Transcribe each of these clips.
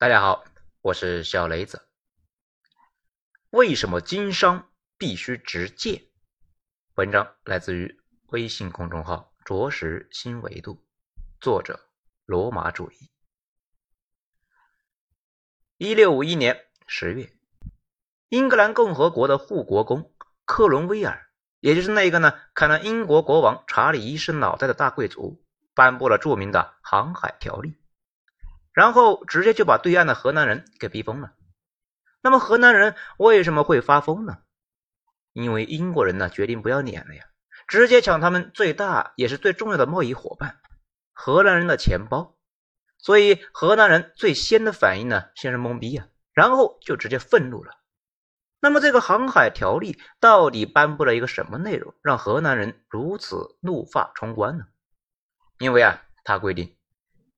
大家好，我是小雷子。为什么经商必须直借？文章来自于微信公众号“着实新维度”，作者罗马主义。一六五一年十月，英格兰共和国的护国公克伦威尔，也就是那个呢砍了英国国王查理一世脑袋的大贵族，颁布了著名的航海条例。然后直接就把对岸的河南人给逼疯了。那么河南人为什么会发疯呢？因为英国人呢决定不要脸了呀，直接抢他们最大也是最重要的贸易伙伴荷兰人的钱包。所以河南人最先的反应呢，先是懵逼呀，然后就直接愤怒了。那么这个航海条例到底颁布了一个什么内容，让河南人如此怒发冲冠呢？因为啊，他规定。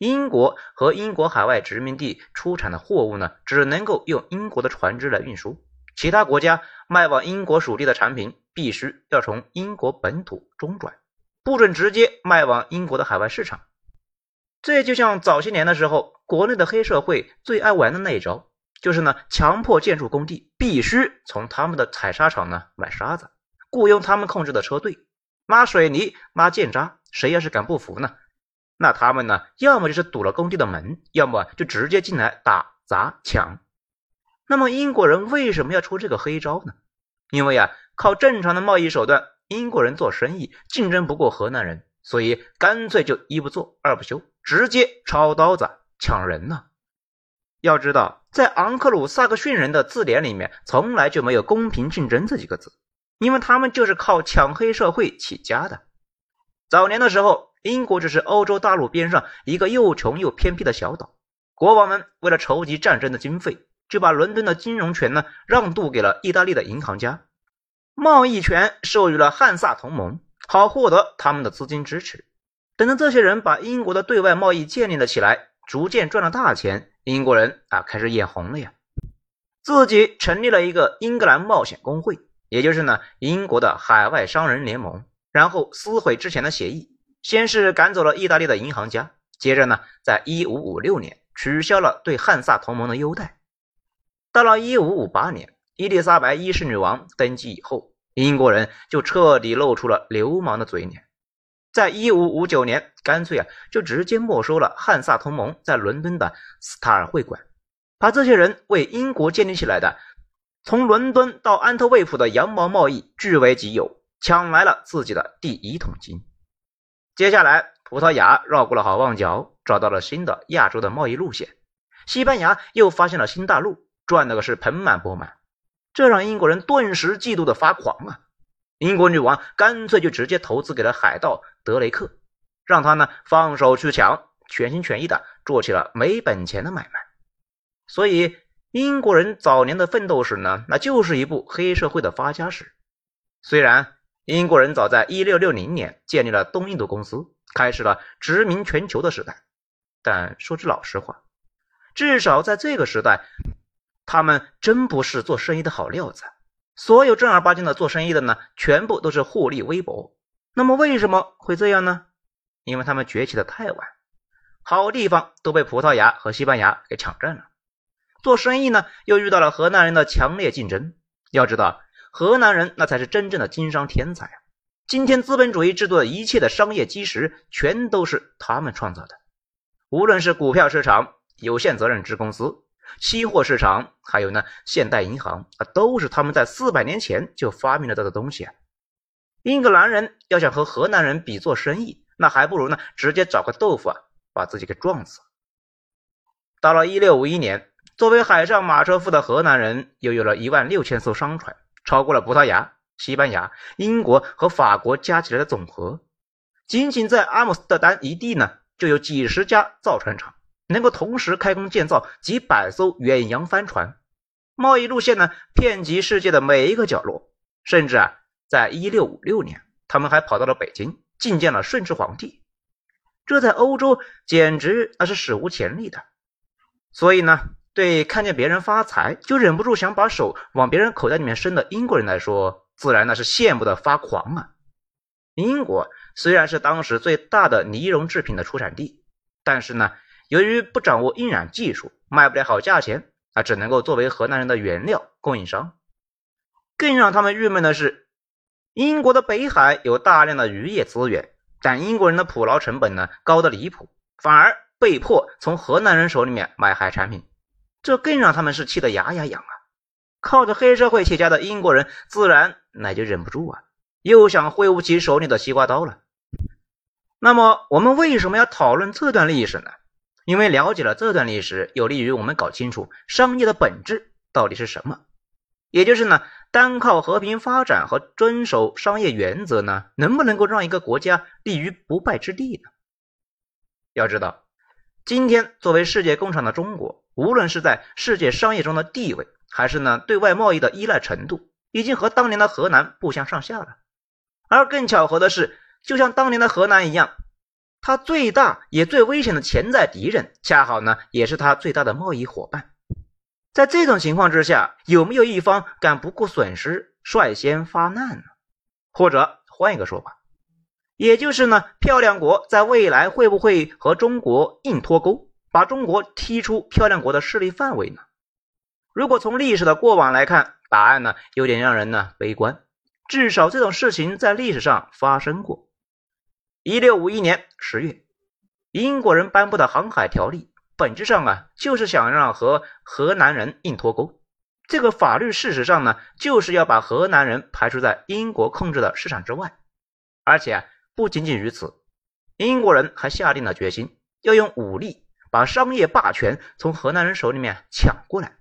英国和英国海外殖民地出产的货物呢，只能够用英国的船只来运输。其他国家卖往英国属地的产品，必须要从英国本土中转，不准直接卖往英国的海外市场。这就像早些年的时候，国内的黑社会最爱玩的那一招，就是呢，强迫建筑工地必须从他们的采砂场呢买沙子，雇佣他们控制的车队拉水泥、拉建渣。谁要是敢不服呢？那他们呢？要么就是堵了工地的门，要么就直接进来打砸抢。那么英国人为什么要出这个黑招呢？因为啊，靠正常的贸易手段，英国人做生意竞争不过河南人，所以干脆就一不做二不休，直接抄刀子抢人呢。要知道，在昂克鲁萨克逊人的字典里面，从来就没有公平竞争这几个字，因为他们就是靠抢黑社会起家的。早年的时候。英国只是欧洲大陆边上一个又穷又偏僻的小岛，国王们为了筹集战争的经费，就把伦敦的金融权呢让渡给了意大利的银行家，贸易权授予了汉萨同盟，好获得他们的资金支持。等到这些人把英国的对外贸易建立了起来，逐渐赚了大钱，英国人啊开始眼红了呀，自己成立了一个英格兰冒险工会，也就是呢英国的海外商人联盟，然后撕毁之前的协议。先是赶走了意大利的银行家，接着呢，在一五五六年取消了对汉萨同盟的优待。到了一五五八年，伊丽莎白一世女王登基以后，英国人就彻底露出了流氓的嘴脸。在一五五九年，干脆啊，就直接没收了汉萨同盟在伦敦的斯塔尔会馆，把这些人为英国建立起来的从伦敦到安特卫普的羊毛贸易据为己有，抢来了自己的第一桶金。接下来，葡萄牙绕过了好望角，找到了新的亚洲的贸易路线；西班牙又发现了新大陆，赚的个是盆满钵满。这让英国人顿时嫉妒的发狂啊！英国女王干脆就直接投资给了海盗德雷克，让他呢放手去抢，全心全意的做起了没本钱的买卖。所以，英国人早年的奋斗史呢，那就是一部黑社会的发家史。虽然。英国人早在1660年建立了东印度公司，开始了殖民全球的时代。但说句老实话，至少在这个时代，他们真不是做生意的好料子。所有正儿八经的做生意的呢，全部都是获利微薄。那么为什么会这样呢？因为他们崛起的太晚，好地方都被葡萄牙和西班牙给抢占了。做生意呢，又遇到了河南人的强烈竞争。要知道。河南人那才是真正的经商天才啊！今天资本主义制度的一切的商业基石，全都是他们创造的。无论是股票市场、有限责任制公司、期货市场，还有呢现代银行啊，都是他们在四百年前就发明了这个东西啊。英格兰人要想和河南人比做生意，那还不如呢直接找个豆腐啊，把自己给撞死。到了一六五一年，作为海上马车夫的河南人，又有了一万六千艘商船。超过了葡萄牙、西班牙、英国和法国加起来的总和。仅仅在阿姆斯特丹一地呢，就有几十家造船厂，能够同时开工建造几百艘远洋帆船。贸易路线呢，遍及世界的每一个角落。甚至啊，在一六五六年，他们还跑到了北京，觐见了顺治皇帝。这在欧洲简直那是史无前例的。所以呢。对看见别人发财就忍不住想把手往别人口袋里面伸的英国人来说，自然那是羡慕的发狂啊！英国虽然是当时最大的呢绒制品的出产地，但是呢，由于不掌握印染技术，卖不了好价钱，啊，只能够作为河南人的原料供应商。更让他们郁闷的是，英国的北海有大量的渔业资源，但英国人的捕捞成本呢高的离谱，反而被迫从河南人手里面买海产品，这更让他们是气得牙痒痒啊！靠着黑社会起家的英国人，自然那就忍不住啊，又想挥舞起手里的西瓜刀了。那么，我们为什么要讨论这段历史呢？因为了解了这段历史，有利于我们搞清楚商业的本质到底是什么。也就是呢，单靠和平发展和遵守商业原则呢，能不能够让一个国家立于不败之地呢？要知道，今天作为世界工厂的中国，无论是在世界商业中的地位，还是呢对外贸易的依赖程度，已经和当年的河南不相上下了。而更巧合的是，就像当年的河南一样。他最大也最危险的潜在敌人，恰好呢也是他最大的贸易伙伴。在这种情况之下，有没有一方敢不顾损失率先发难呢？或者换一个说法，也就是呢，漂亮国在未来会不会和中国硬脱钩，把中国踢出漂亮国的势力范围呢？如果从历史的过往来看，答案呢有点让人呢悲观。至少这种事情在历史上发生过。一六五一年十月，英国人颁布的航海条例，本质上啊，就是想让和河南人硬脱钩。这个法律事实上呢，就是要把河南人排除在英国控制的市场之外。而且不仅仅如此，英国人还下定了决心，要用武力把商业霸权从河南人手里面抢过来。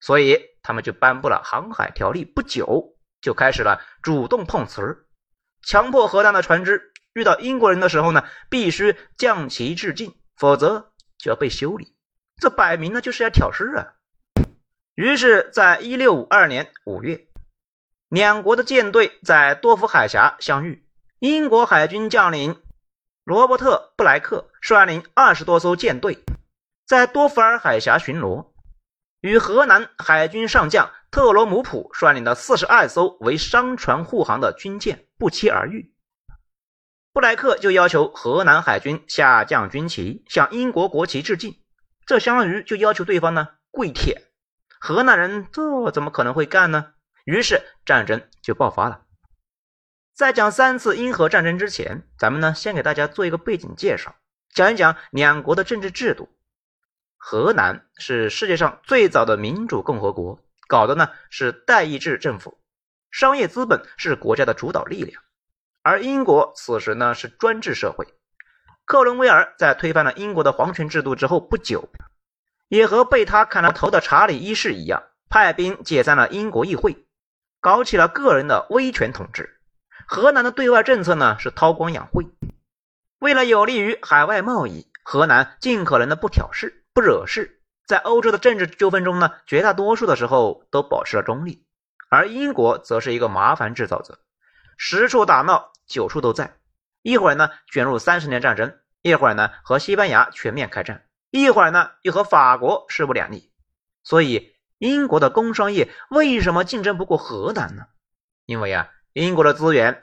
所以他们就颁布了航海条例，不久就开始了主动碰瓷儿，强迫河南的船只。遇到英国人的时候呢，必须降旗致敬，否则就要被修理。这摆明了就是要挑事啊！于是，在一六五二年五月，两国的舰队在多福海峡相遇。英国海军将领罗伯特·布莱克率领二十多艘舰队，在多福尔海峡巡逻，与荷兰海军上将特罗姆普率领的四十二艘为商船护航的军舰不期而遇。布莱克就要求河南海军下降军旗，向英国国旗致敬。这相当于就要求对方呢跪舔。河南人这怎么可能会干呢？于是战争就爆发了。在讲三次英荷战争之前，咱们呢先给大家做一个背景介绍，讲一讲两国的政治制度。河南是世界上最早的民主共和国，搞的呢是代议制政府，商业资本是国家的主导力量。而英国此时呢是专制社会，克伦威尔在推翻了英国的皇权制度之后不久，也和被他砍了头的查理一世一样，派兵解散了英国议会，搞起了个人的威权统治。河南的对外政策呢是韬光养晦，为了有利于海外贸易，河南尽可能的不挑事、不惹事，在欧洲的政治纠纷中呢，绝大多数的时候都保持了中立。而英国则是一个麻烦制造者，十处打闹。九处都在，一会儿呢卷入三十年战争，一会儿呢和西班牙全面开战，一会儿呢又和法国势不两立。所以英国的工商业为什么竞争不过荷兰呢？因为啊，英国的资源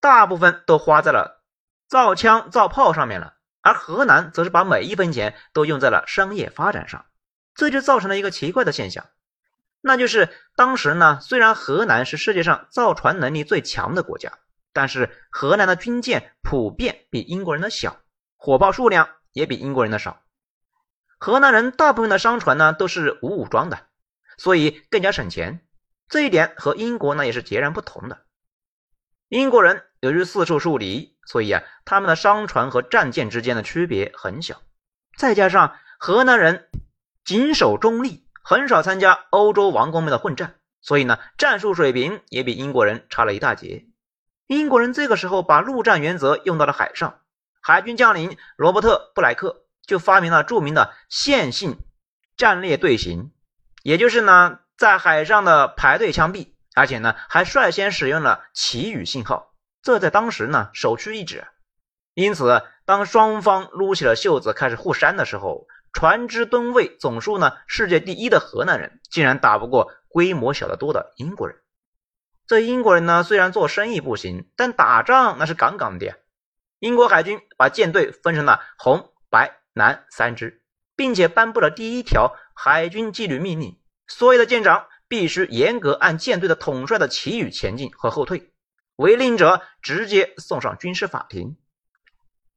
大部分都花在了造枪造炮上面了，而河南则是把每一分钱都用在了商业发展上，这就造成了一个奇怪的现象，那就是当时呢，虽然河南是世界上造船能力最强的国家。但是河南的军舰普遍比英国人的小，火炮数量也比英国人的少。河南人大部分的商船呢都是无武装的，所以更加省钱。这一点和英国呢也是截然不同的。英国人由于四处树敌，所以啊他们的商船和战舰之间的区别很小。再加上河南人谨守中立，很少参加欧洲王公们的混战，所以呢战术水平也比英国人差了一大截。英国人这个时候把陆战原则用到了海上，海军将领罗伯特·布莱克就发明了著名的线性战列队形，也就是呢在海上的排队枪毙，而且呢还率先使用了旗语信号，这在当时呢首屈一指。因此，当双方撸起了袖子开始互扇的时候，船只吨位总数呢世界第一的河南人竟然打不过规模小得多的英国人。这英国人呢，虽然做生意不行，但打仗那是杠杠的。英国海军把舰队分成了红、白、蓝三支，并且颁布了第一条海军纪律命令：所有的舰长必须严格按舰队的统帅的旗语前进和后退，违令者直接送上军事法庭。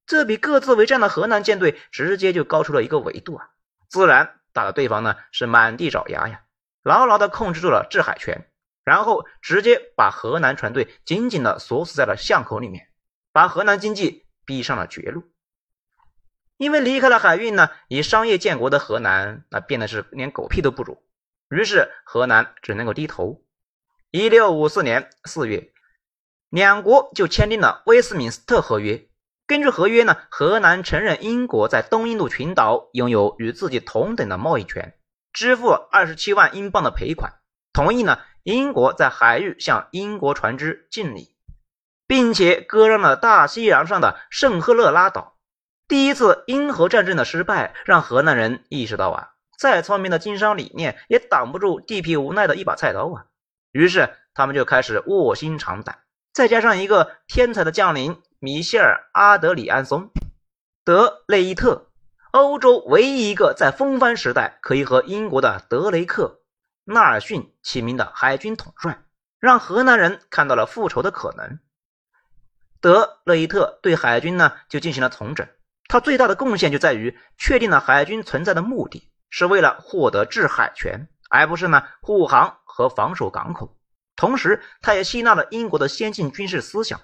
这比各自为战的河南舰队直接就高出了一个维度啊！自然打的对方呢是满地找牙呀，牢牢的控制住了制海权，然后直接把河南船队紧紧的锁死在了巷口里面，把河南经济逼上了绝路。因为离开了海运呢，以商业建国的河南那变得是连狗屁都不如，于是河南只能够低头。一六五四年四月，两国就签订了威斯敏斯特合约。根据合约呢，荷兰承认英国在东印度群岛拥有与自己同等的贸易权，支付二十七万英镑的赔款，同意呢英国在海域向英国船只敬礼，并且割让了大西洋上的圣赫勒拉岛。第一次英荷战争的失败，让荷兰人意识到啊，再聪明的经商理念也挡不住地痞无奈的一把菜刀啊。于是他们就开始卧薪尝胆，再加上一个天才的将领。米歇尔·阿德里安松·德雷伊特，欧洲唯一一个在风帆时代可以和英国的德雷克·纳尔逊齐名的海军统帅，让河南人看到了复仇的可能。德雷伊特对海军呢就进行了重整，他最大的贡献就在于确定了海军存在的目的是为了获得制海权，而不是呢护航和防守港口。同时，他也吸纳了英国的先进军事思想。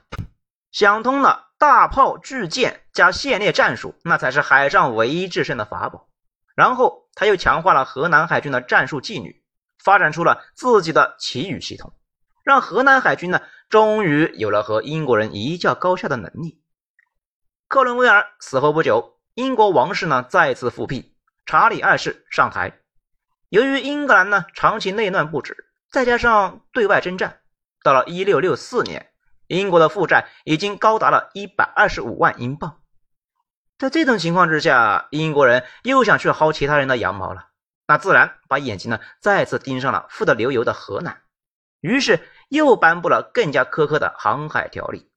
想通了，大炮、巨舰加线列战术，那才是海上唯一制胜的法宝。然后他又强化了河南海军的战术纪律，发展出了自己的旗语系统，让河南海军呢，终于有了和英国人一较高下的能力。克伦威尔死后不久，英国王室呢再次复辟，查理二世上台。由于英格兰呢长期内乱不止，再加上对外征战，到了一六六四年。英国的负债已经高达了一百二十五万英镑，在这种情况之下，英国人又想去薅其他人的羊毛了，那自然把眼睛呢再次盯上了富得流油的河南，于是又颁布了更加苛刻的航海条例，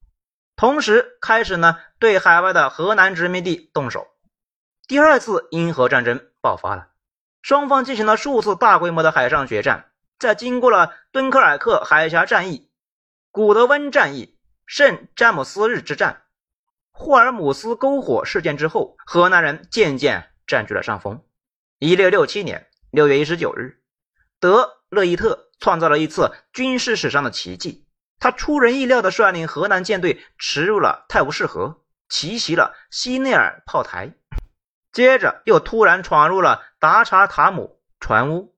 同时开始呢对海外的河南殖民地动手。第二次英荷战争爆发了，双方进行了数次大规模的海上决战，在经过了敦刻尔克海峡战役。古德温战役、圣詹姆斯日之战、霍尔姆斯篝火事件之后，河南人渐渐占据了上风。一六六七年六月一十九日，德勒伊特创造了一次军事史上的奇迹，他出人意料地率领河南舰队驰入了泰晤士河，奇袭了西内尔炮台，接着又突然闯入了达查塔姆船坞。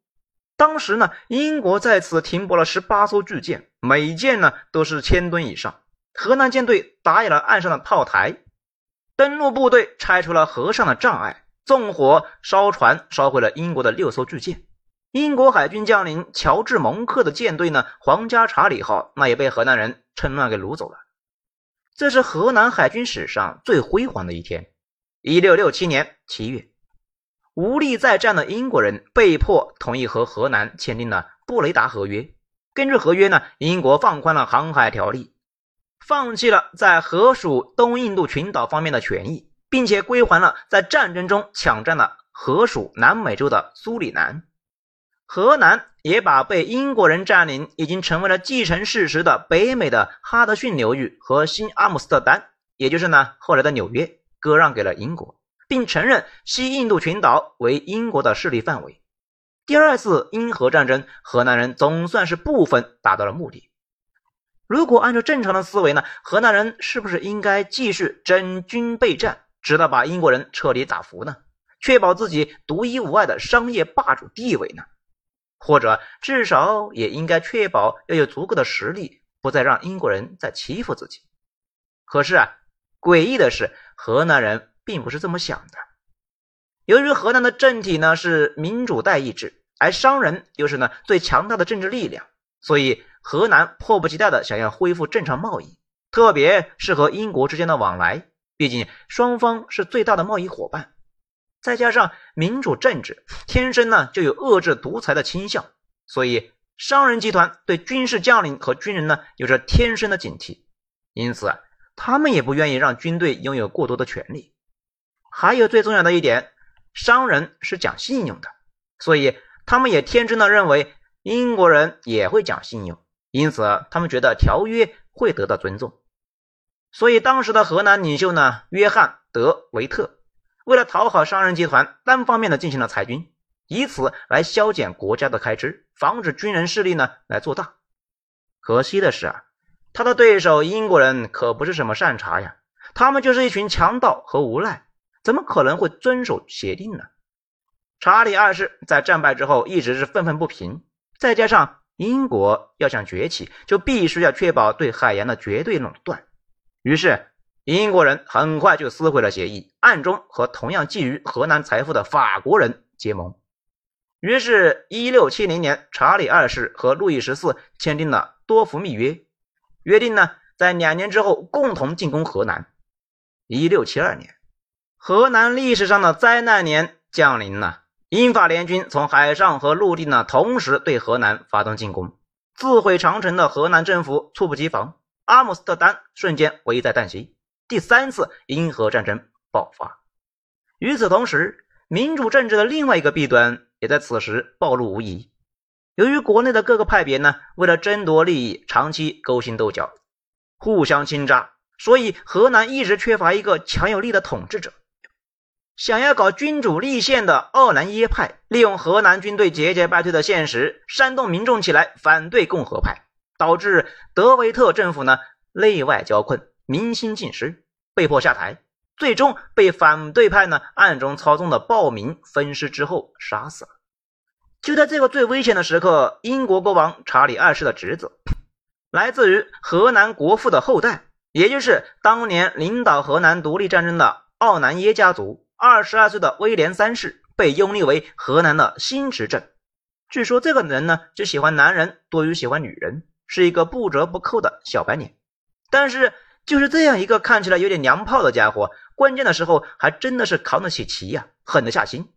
当时呢，英国在此停泊了十八艘巨舰，每舰呢都是千吨以上。河南舰队打野了岸上的炮台，登陆部队拆除了河上的障碍，纵火烧船，烧毁了英国的六艘巨舰。英国海军将领乔治·蒙克的舰队呢，皇家查理号，那也被河南人趁乱给掳走了。这是河南海军史上最辉煌的一天。一六六七年七月。无力再战的英国人被迫同意和荷兰签订了布雷达合约。根据合约呢，英国放宽了航海条例，放弃了在河属东印度群岛方面的权益，并且归还了在战争中抢占了河属南美洲的苏里南。河南也把被英国人占领、已经成为了既成事实的北美的哈德逊流域和新阿姆斯特丹，也就是呢后来的纽约，割让给了英国。并承认西印度群岛为英国的势力范围。第二次英荷战争，荷兰人总算是部分达到了目的。如果按照正常的思维呢，荷兰人是不是应该继续整军备战，直到把英国人彻底打服呢？确保自己独一无二的商业霸主地位呢？或者至少也应该确保要有足够的实力，不再让英国人再欺负自己。可是啊，诡异的是，荷兰人。并不是这么想的。由于河南的政体呢是民主代议制，而商人又是呢最强大的政治力量，所以河南迫不及待的想要恢复正常贸易，特别是和英国之间的往来，毕竟双方是最大的贸易伙伴。再加上民主政治天生呢就有遏制独裁的倾向，所以商人集团对军事将领和军人呢有着天生的警惕，因此他们也不愿意让军队拥有过多的权利。还有最重要的一点，商人是讲信用的，所以他们也天真的认为英国人也会讲信用，因此他们觉得条约会得到尊重。所以当时的河南领袖呢，约翰德维特为了讨好商人集团，单方面的进行了裁军，以此来削减国家的开支，防止军人势力呢来做大。可惜的是啊，他的对手英国人可不是什么善茬呀，他们就是一群强盗和无赖。怎么可能会遵守协定呢？查理二世在战败之后一直是愤愤不平，再加上英国要想崛起，就必须要确保对海洋的绝对垄断。于是英国人很快就撕毁了协议，暗中和同样觊觎荷兰财富的法国人结盟。于是，一六七零年，查理二世和路易十四签订了多福密约，约定呢，在两年之后共同进攻荷兰。一六七二年。河南历史上的灾难年降临了，英法联军从海上和陆地呢同时对河南发动进攻，自毁长城的河南政府猝不及防，阿姆斯特丹瞬间危在旦夕，第三次英荷战争爆发。与此同时，民主政治的另外一个弊端也在此时暴露无遗。由于国内的各个派别呢为了争夺利益，长期勾心斗角，互相倾轧，所以河南一直缺乏一个强有力的统治者。想要搞君主立宪的奥南耶派，利用河南军队节节败退的现实，煽动民众起来反对共和派，导致德维特政府呢内外交困，民心尽失，被迫下台，最终被反对派呢暗中操纵的暴民分尸之后杀死了。就在这个最危险的时刻，英国国王查理二世的侄子，来自于河南国父的后代，也就是当年领导河南独立战争的奥南耶家族。二十二岁的威廉三世被拥立为河南的新执政。据说这个人呢，只喜欢男人多于喜欢女人，是一个不折不扣的小白脸。但是就是这样一个看起来有点娘炮的家伙，关键的时候还真的是扛得起旗呀，狠得下心。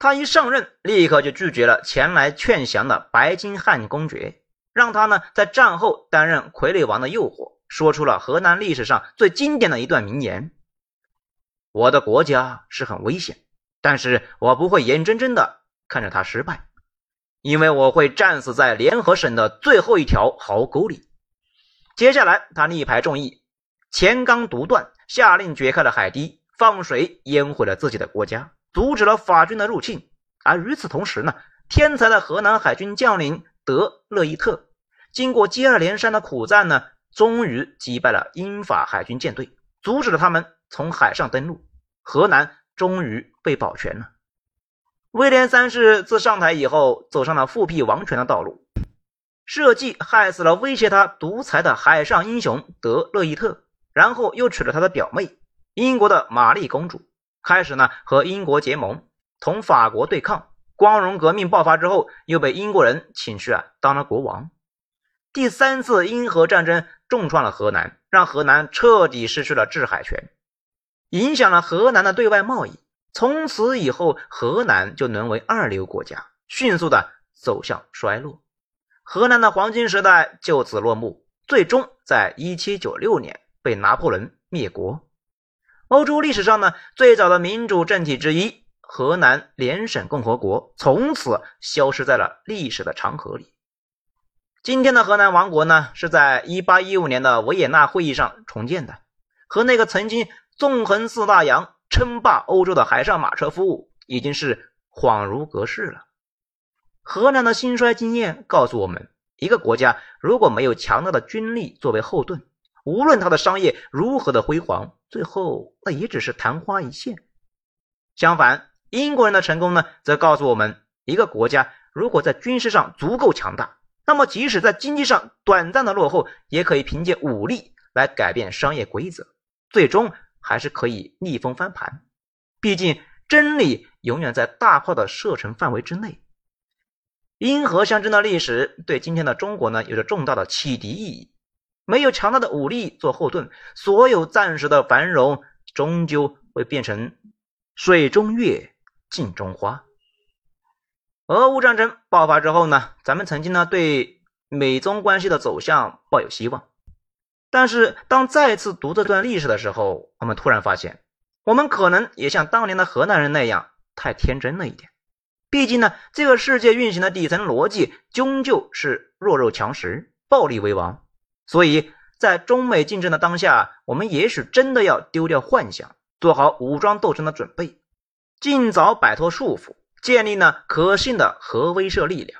他一上任，立刻就拒绝了前来劝降的白金汉公爵，让他呢在战后担任傀儡王的诱惑，说出了河南历史上最经典的一段名言。我的国家是很危险，但是我不会眼睁睁的看着他失败，因为我会战死在联合省的最后一条壕沟里。接下来，他力排众议，前刚独断，下令掘开了海堤，放水淹毁了自己的国家，阻止了法军的入侵。而与此同时呢，天才的河南海军将领德勒伊特，经过接二连三的苦战呢，终于击败了英法海军舰队，阻止了他们。从海上登陆，河南终于被保全了。威廉三世自上台以后，走上了复辟王权的道路，设计害死了威胁他独裁的海上英雄德勒伊特，然后又娶了他的表妹英国的玛丽公主，开始呢和英国结盟，同法国对抗。光荣革命爆发之后，又被英国人请去啊当了国王。第三次英荷战争重创了河南，让河南彻底失去了制海权。影响了河南的对外贸易，从此以后，河南就沦为二流国家，迅速的走向衰落。河南的黄金时代就此落幕，最终在一七九六年被拿破仑灭国。欧洲历史上呢最早的民主政体之一——河南联省共和国，从此消失在了历史的长河里。今天的河南王国呢，是在一八一五年的维也纳会议上重建的，和那个曾经。纵横四大洋、称霸欧洲的海上马车夫已经是恍如隔世了。河南的兴衰经验告诉我们，一个国家如果没有强大的军力作为后盾，无论它的商业如何的辉煌，最后那也只是昙花一现。相反，英国人的成功呢，则告诉我们，一个国家如果在军事上足够强大，那么即使在经济上短暂的落后，也可以凭借武力来改变商业规则，最终。还是可以逆风翻盘，毕竟真理永远在大炮的射程范围之内。因河相争的历史对今天的中国呢有着重大的启迪意义。没有强大的武力做后盾，所有暂时的繁荣终究会变成水中月，镜中花。俄乌战争爆发之后呢，咱们曾经呢对美中关系的走向抱有希望。但是，当再次读这段历史的时候，我们突然发现，我们可能也像当年的河南人那样太天真了一点。毕竟呢，这个世界运行的底层逻辑终究是弱肉强食，暴力为王。所以在中美竞争的当下，我们也许真的要丢掉幻想，做好武装斗争的准备，尽早摆脱束缚，建立呢可信的核威慑力量。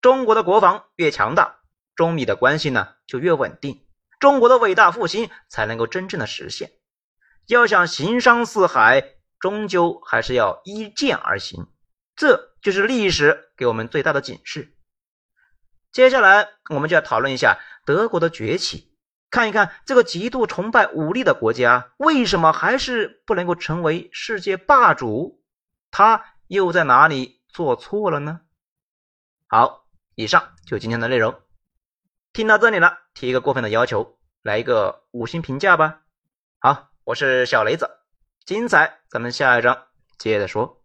中国的国防越强大，中米的关系呢就越稳定，中国的伟大复兴才能够真正的实现。要想行商四海，终究还是要依剑而行。这就是历史给我们最大的警示。接下来，我们就要讨论一下德国的崛起，看一看这个极度崇拜武力的国家为什么还是不能够成为世界霸主？他又在哪里做错了呢？好，以上就今天的内容。听到这里了，提一个过分的要求，来一个五星评价吧。好，我是小雷子，精彩咱们下一章接着说。